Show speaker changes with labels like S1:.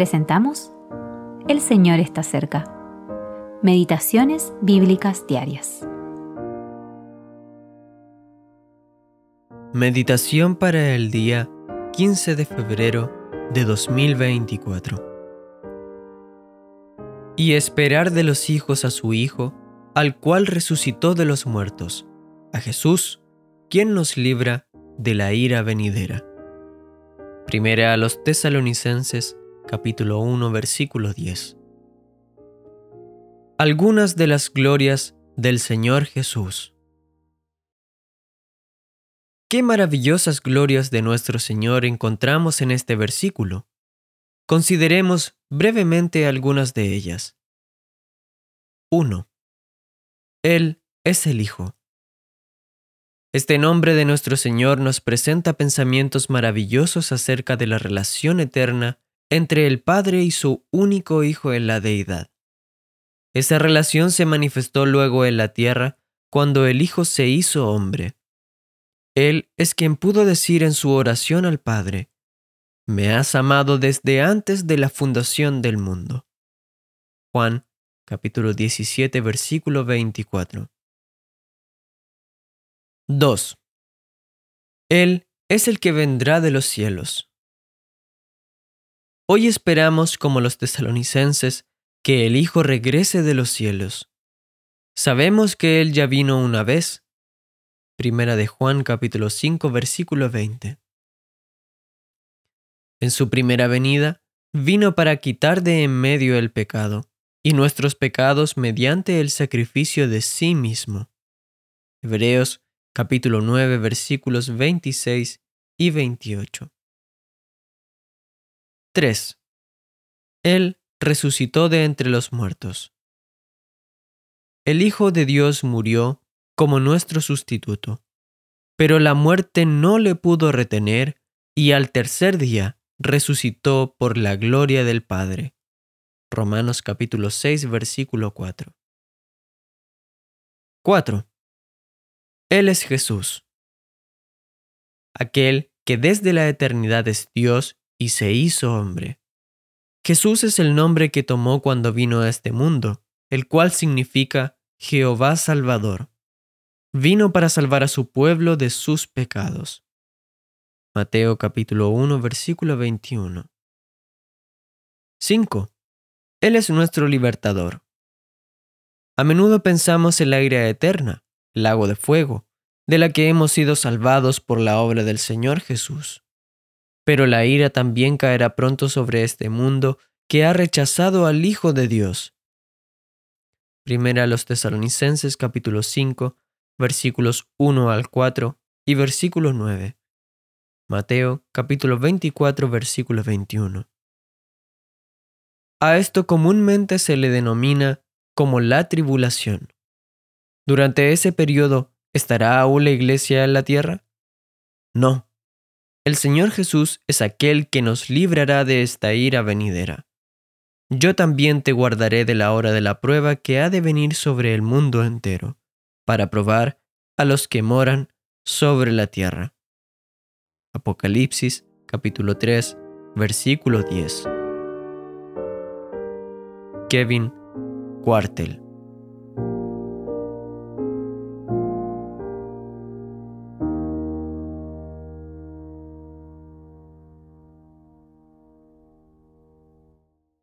S1: presentamos El Señor está cerca. Meditaciones Bíblicas Diarias.
S2: Meditación para el día 15 de febrero de 2024. Y esperar de los hijos a su Hijo, al cual resucitó de los muertos, a Jesús, quien nos libra de la ira venidera. Primera a los tesalonicenses, capítulo 1, versículo 10. Algunas de las glorias del Señor Jesús. Qué maravillosas glorias de nuestro Señor encontramos en este versículo. Consideremos brevemente algunas de ellas. 1. Él es el Hijo. Este nombre de nuestro Señor nos presenta pensamientos maravillosos acerca de la relación eterna entre el Padre y su único Hijo en la deidad. Esa relación se manifestó luego en la tierra cuando el Hijo se hizo hombre. Él es quien pudo decir en su oración al Padre, Me has amado desde antes de la fundación del mundo. Juan capítulo 17 versículo 24. 2. Él es el que vendrá de los cielos. Hoy esperamos, como los tesalonicenses, que el Hijo regrese de los cielos. Sabemos que Él ya vino una vez Primera de Juan capítulo 5 versículo 20. En su primera venida, vino para quitar de en medio el pecado y nuestros pecados mediante el sacrificio de sí mismo. Hebreos capítulo 9 versículos 26 y 28. 3. Él resucitó de entre los muertos. El Hijo de Dios murió como nuestro sustituto. Pero la muerte no le pudo retener y al tercer día resucitó por la gloria del Padre. Romanos capítulo 6 versículo 4. 4. Él es Jesús, aquel que desde la eternidad es Dios y se hizo hombre. Jesús es el nombre que tomó cuando vino a este mundo, el cual significa Jehová Salvador vino para salvar a su pueblo de sus pecados. Mateo capítulo 1 versículo 21. 5. Él es nuestro libertador. A menudo pensamos en la ira eterna, lago de fuego, de la que hemos sido salvados por la obra del Señor Jesús. Pero la ira también caerá pronto sobre este mundo que ha rechazado al Hijo de Dios. Primera a los tesalonicenses capítulo 5 versículos 1 al 4 y versículo 9. Mateo capítulo 24 versículo 21. A esto comúnmente se le denomina como la tribulación. Durante ese periodo, ¿estará aún la iglesia en la tierra? No. El Señor Jesús es aquel que nos librará de esta ira venidera. Yo también te guardaré de la hora de la prueba que ha de venir sobre el mundo entero para probar a los que moran sobre la tierra. Apocalipsis capítulo 3 versículo 10. Kevin Cuartel